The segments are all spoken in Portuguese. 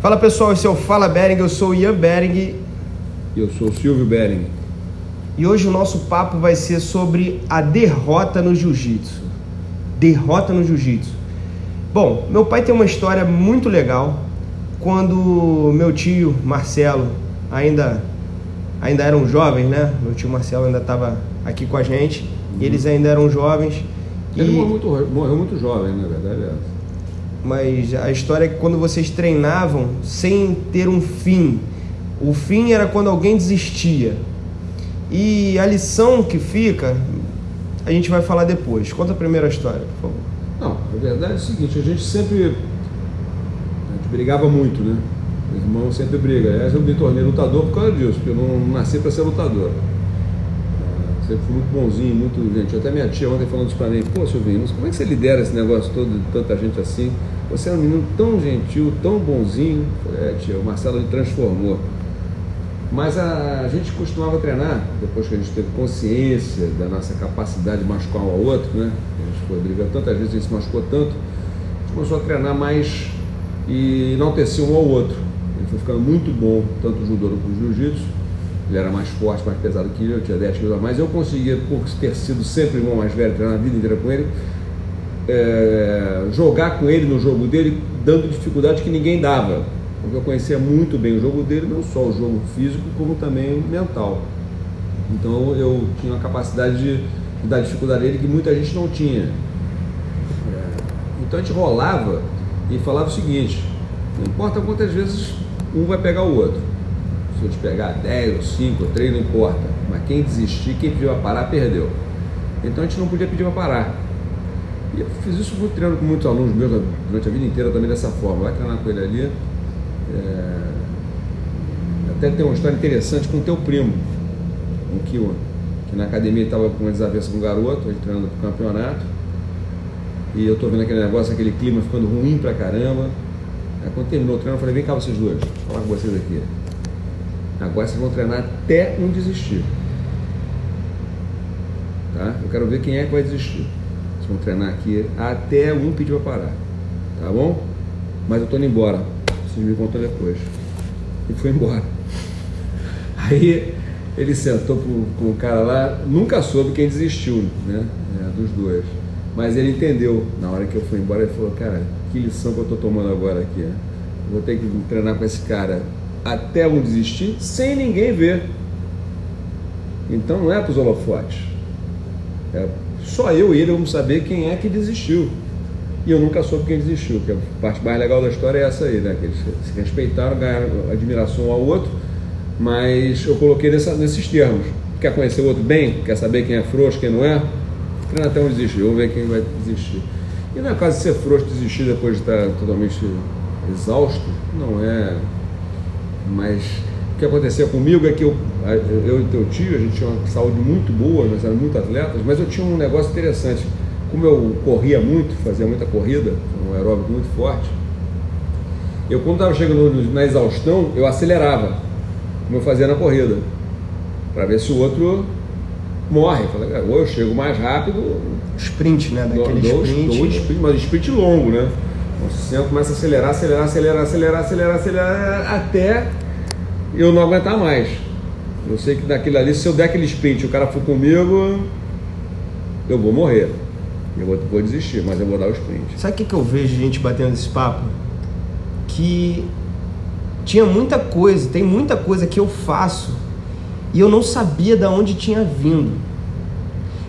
Fala pessoal, esse é o Fala Bering, eu sou o Ian Bering E eu sou o Silvio Bering. e hoje o nosso papo vai ser sobre a derrota no jiu-jitsu. Derrota no jiu-jitsu. Bom, meu pai tem uma história muito legal. Quando meu tio Marcelo ainda ainda eram jovens, né? Meu tio Marcelo ainda estava aqui com a gente. E eles ainda eram jovens. Ele E- morreu, muito, morreu muito jovem, na verdade. É. Mas a história é que quando vocês treinavam sem ter um fim, o fim era quando alguém desistia. E a lição que fica, a gente vai falar depois. Conta a primeira história, por favor. Não, a verdade é o seguinte, a gente sempre. A gente brigava muito, né? O irmão sempre briga. Aliás, eu me tornei lutador por causa disso, porque eu não nasci para ser lutador. Sempre fui muito bonzinho, muito gente. Até minha tia ontem falando isso pra mim, pô, Silvinho, como é que você lidera esse negócio todo de tanta gente assim? Você é um menino tão gentil, tão bonzinho. É, tia, o Marcelo me transformou. Mas a, a gente costumava treinar, depois que a gente teve consciência da nossa capacidade de machucar um ao outro, né? A gente foi brigando tantas vezes, a gente se machucou tanto, a gente começou a treinar mais e enaltecer um ao outro. Ele foi ficando muito bom, tanto o judô quanto o jiu-jitsu. Ele era mais forte, mais pesado que eu, eu tinha 10 quilos a mais. Eu conseguia, por ter sido sempre irmão mais velho, treinar a vida inteira com ele, é, jogar com ele no jogo dele, dando dificuldade que ninguém dava. Porque eu conhecia muito bem o jogo dele, não só o jogo físico, como também o mental. Então eu tinha uma capacidade de, de dar dificuldade a ele que muita gente não tinha. É, Então a gente rolava e falava o seguinte: não importa quantas vezes um vai pegar o outro. Se eu te pegar 10 ou 5 ou 3, não importa. Mas quem desistir, quem pediu para parar, perdeu. Então a gente não podia pedir para parar. E eu fiz isso muito treinando com muitos alunos meus durante a vida inteira também dessa forma. Vai treinar com ele ali. É, Até tem uma história interessante com o teu primo, o Kiwan, que na academia estava com uma desavença com um garoto, ele treinando para o campeonato. E eu tô vendo aquele negócio, aquele clima ficando ruim pra caramba. Aí quando terminou o treino, eu falei, vem cá vocês dois, falar com vocês aqui. Agora vocês vão treinar até um desistir. Tá? Eu quero ver quem é que vai desistir. Vocês vão treinar aqui até um pedir para parar. Tá bom? Mas eu tô indo embora. Vocês me contam depois. E foi embora. Aí ele sentou com o cara lá, nunca soube quem desistiu, né? É, dos dois. Mas ele entendeu. Na hora que eu fui embora, ele falou, cara, que lição que eu tô tomando agora aqui. né? Vou ter que treinar com esse cara até um desistir sem ninguém ver. Então não é para os holofotes. É só eu e ele vamos saber quem é que desistiu. E eu nunca soube quem desistiu, que a parte mais legal da história é essa aí, né? Que eles se respeitaram, ganharam admiração um ao outro, mas eu coloquei nessa- nesses termos. Quer conhecer o outro bem? Quer saber quem é frouxo, quem não é? Treina até um desistir, vamos ver quem vai desistir. E não é caso de ser frouxo desistir depois de estar totalmente exausto, não é. Mas o que aconteceu comigo é que eu, eu e teu tio, a gente tinha uma saúde muito boa, nós éramos muito atletas, mas eu tinha um negócio interessante. Como eu corria muito, fazia muita corrida, um aeróbico muito forte, eu quando estava chegando na exaustão, eu acelerava, como eu fazia na corrida, para ver se o outro morre. Eu falei, "Cara, ou eu chego mais rápido, Sprint, né? Daquele dou, sprint. dou sprint, mas sprint longo, né? Então, você começa a acelerar, acelerar, acelerar, acelerar, acelerar, acelerar, até eu não aguentar mais. Eu sei que daquilo ali, se eu der aquele sprint e o cara for comigo, eu vou morrer. Eu vou, vou desistir, mas eu vou dar o sprint. Sabe o que, que eu vejo gente batendo esse papo? Que tinha muita coisa, tem muita coisa que eu faço e eu não sabia de onde tinha vindo.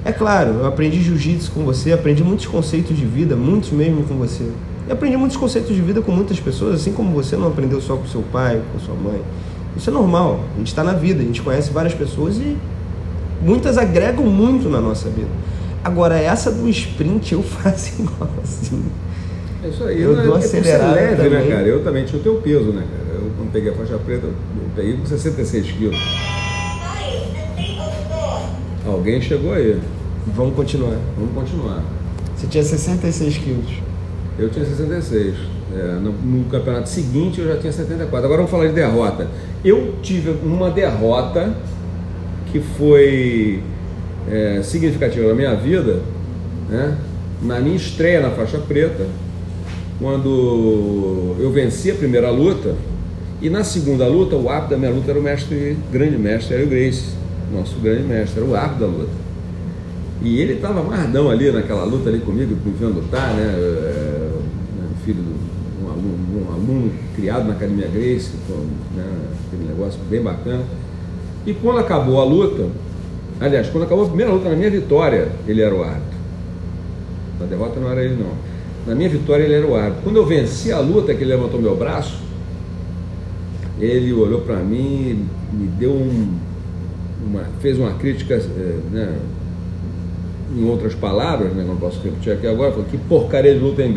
É claro, eu aprendi jiu-jitsu com você, aprendi muitos conceitos de vida, muitos mesmo com você. E aprendi muitos conceitos de vida com muitas pessoas, assim como você não aprendeu só com seu pai, com sua mãe. Isso é normal, a gente está na vida, a gente conhece várias pessoas e muitas agregam muito na nossa vida. Agora, essa do sprint eu faço igualzinho. É isso aí. Eu né? dou É leve, né, também. cara? Eu também tinha o teu peso, né, cara? Eu, quando peguei a faixa preta, eu peguei com 66 quilos. Alguém chegou aí. Vamos continuar. Vamos continuar. Você tinha 66 quilos. Eu tinha 66. É, no, no campeonato seguinte eu já tinha 74. Agora vamos falar de derrota. Eu tive uma derrota que foi é, significativa na minha vida, né? na minha estreia na faixa preta. quando eu venci a primeira luta, e na segunda luta, o árbitro da minha luta era o mestre, grande mestre, era o Grace, nosso grande mestre, era o árbitro da luta. E ele estava amarradão ali naquela luta ali comigo, me vendo lutar, né? Filho de um aluno, um aluno criado na Academia Grace, né? aquele negócio bem bacana. E quando acabou a luta, aliás, quando acabou a primeira luta, na minha vitória, ele era o árbitro. Na derrota não era ele não. Na minha vitória ele era o árbitro. Quando eu venci a luta, que ele levantou meu braço, ele olhou para mim, me deu um, uma, fez uma crítica, eh, né, em outras palavras, né, não posso repetir aqui agora, falou que porcaria de luta em.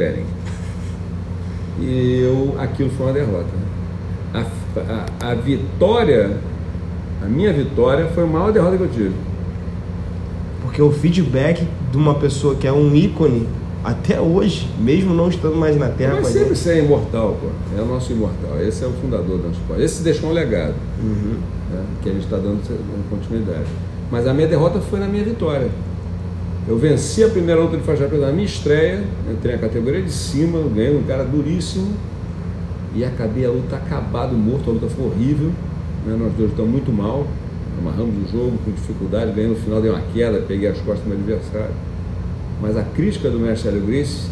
E eu, aquilo foi uma derrota. Né? A, a, a vitória, a minha vitória foi a maior derrota que eu tive. Porque o feedback de uma pessoa que é um ícone até hoje, mesmo não estando mais na Terra. Mas sempre ser imortal, pô. É o nosso imortal. Esse é o fundador do nosso esporte. Esse deixou um legado. Uhum. Né, que a gente está dando continuidade. Mas a minha derrota foi na minha vitória. Eu venci a primeira luta de faixa preta na minha estreia, entrei na categoria de cima, ganhei um cara duríssimo e acabei a luta acabado, morto, a luta foi horrível. Né? Nós dois estamos muito mal, amarramos o jogo com dificuldade, ganhei no final, dei uma queda, peguei as costas do meu adversário. Mas a crítica do mestre Hélio Grace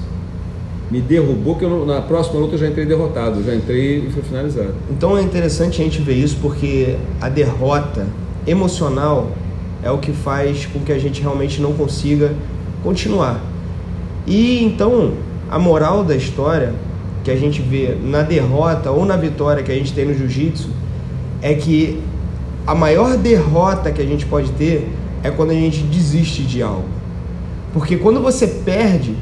me derrubou, que eu, na próxima luta eu já entrei derrotado, já entrei e fui finalizado. Então é interessante a gente ver isso porque a derrota emocional é o que faz com que a gente realmente não consiga continuar. E então a moral da história que a gente vê na derrota ou na vitória que a gente tem no jiu-jitsu é que a maior derrota que a gente pode ter é quando a gente desiste de algo. Porque quando você perde,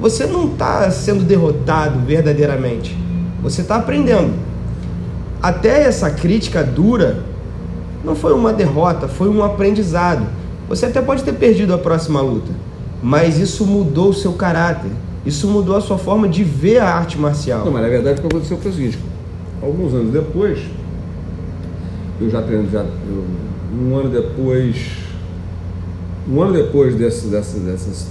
você não está sendo derrotado verdadeiramente. Você está aprendendo. Até essa crítica dura não foi uma derrota, foi um aprendizado. Você até pode ter perdido a próxima luta, mas isso mudou o seu caráter. Isso mudou a sua forma de ver a arte marcial. Não, mas na verdade o que aconteceu foi o seguinte: alguns anos depois, eu já treino, já, eu, um ano depois, um ano depois desse, dessa, dessas,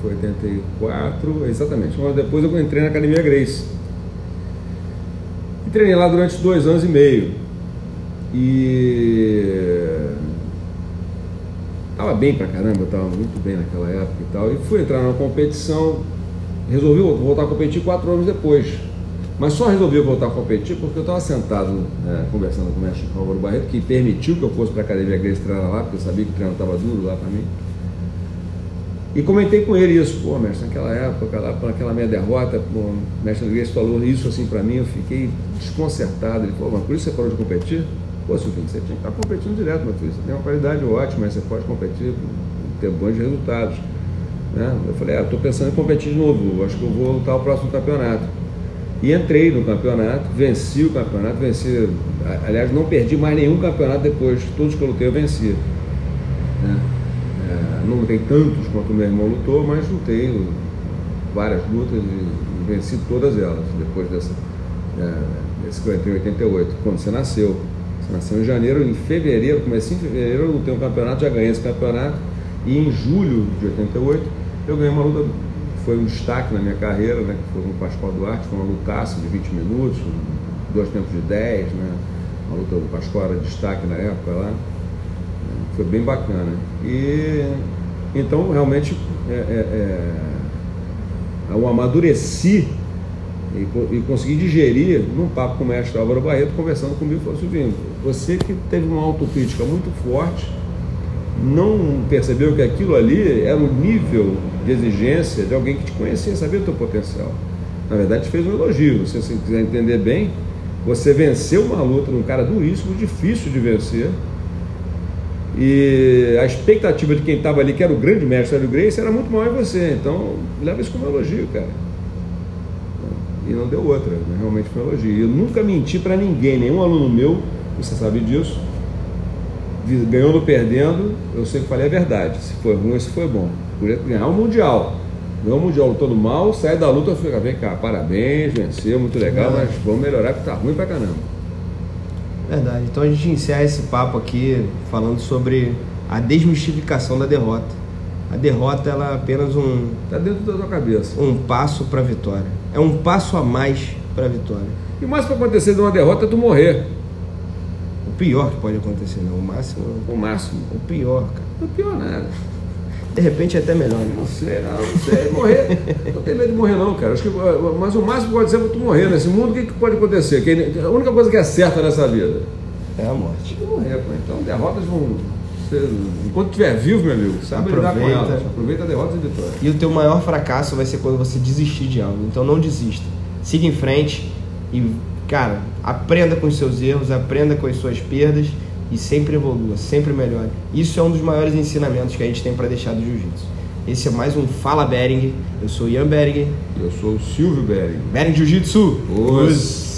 foi 84, exatamente, um ano depois eu entrei na Academia Grace. E treinei lá durante dois anos e meio. E estava bem pra caramba, estava muito bem naquela época e tal. E fui entrar na competição, resolvi voltar a competir quatro anos depois. Mas só resolvi voltar a competir porque eu estava sentado né, conversando com o mestre Álvaro Barreto, que permitiu que eu fosse para a academia Grace treinar lá, porque eu sabia que o treino estava duro lá para mim. E comentei com ele isso, pô, mestre, naquela época, lá, naquela minha derrota, pô, o mestre Grace falou isso assim para mim, eu fiquei desconcertado. Ele falou, mas por isso você parou de competir? Pô, Silvinho, você tinha que estar competindo direto, filho. Você tem uma qualidade ótima, você pode competir, ter bons resultados. Né? Eu falei, ah, estou pensando em competir de novo, acho que eu vou lutar o próximo campeonato. E entrei no campeonato, venci o campeonato, venci, aliás, não perdi mais nenhum campeonato depois, todos que eu lutei eu venci. Né? É, não lutei tantos quanto o meu irmão lutou, mas lutei várias lutas e venci todas elas, depois dessa, é, desse que eu entrei em 88, quando você nasceu. Nasceu em janeiro, em fevereiro, comecei em fevereiro, eu lutei um campeonato, já ganhei esse campeonato. E em julho de 88, eu ganhei uma luta, foi um destaque na minha carreira, né, que foi com o Pascoal Duarte, foi uma lutaça de 20 minutos, dois tempos de 10, né? Uma luta, o Pascoal era destaque na época lá. Foi bem bacana. E então realmente é, é, é, eu amadureci e, e consegui digerir num papo com o mestre Álvaro Barreto, conversando comigo, falou assim, você que teve uma autocrítica muito forte, não percebeu que aquilo ali era o nível de exigência de alguém que te conhecia, sabia o teu potencial. Na verdade, te fez um elogio. Se você quiser entender bem, você venceu uma luta num cara duríssimo, difícil de vencer. E a expectativa de quem estava ali, que era o grande mestre Hélio Grace, era muito maior em você. Então, leva isso como elogio, cara e não deu outra, né? realmente foi um elogio. Eu nunca menti para ninguém, nenhum aluno meu, você sabe disso, ganhando ou perdendo, eu sempre falei a verdade. Se foi ruim, se foi bom. Podia ganhar o Mundial. Ganhou o Mundial lutando mal, sai da luta, fica, vem cá, parabéns, venceu, muito legal, mas vamos melhorar porque tá ruim pra caramba. Verdade. Então a gente encerra esse papo aqui falando sobre a desmistificação da derrota. A derrota ela é apenas um, Tá dentro da tua cabeça. um passo para a vitória. É um passo a mais para a vitória. E o mais para acontecer de uma derrota é tu morrer. O pior que pode acontecer, não. O máximo, O máximo. o pior, cara. Não é pior nada. De repente é até melhor. Né? Não sei, não, não sei. Morrer. Não tem medo de morrer, não, cara. Acho que, uh, mas o máximo que pode ser é tu morrer. Nesse mundo, o que, que pode acontecer? Que a única coisa que é certa nessa vida É a morte. é morrer, pô. Então, derrotas vão. Enquanto estiver vivo, meu amigo, sabe lidar com Aproveita. elas. Aproveita a derrota e vitória. E o teu maior fracasso vai ser quando você desistir de algo. Então não desista. Siga em frente e, cara, aprenda com os seus erros, aprenda com as suas perdas e sempre evolua, sempre melhore. Isso é um dos maiores ensinamentos que a gente tem para deixar do jiu-jitsu. Esse é mais um Fala Bering. Eu sou Ian Bering. Eu sou o Silvio Bering. Bering Jiu-Jitsu. Os.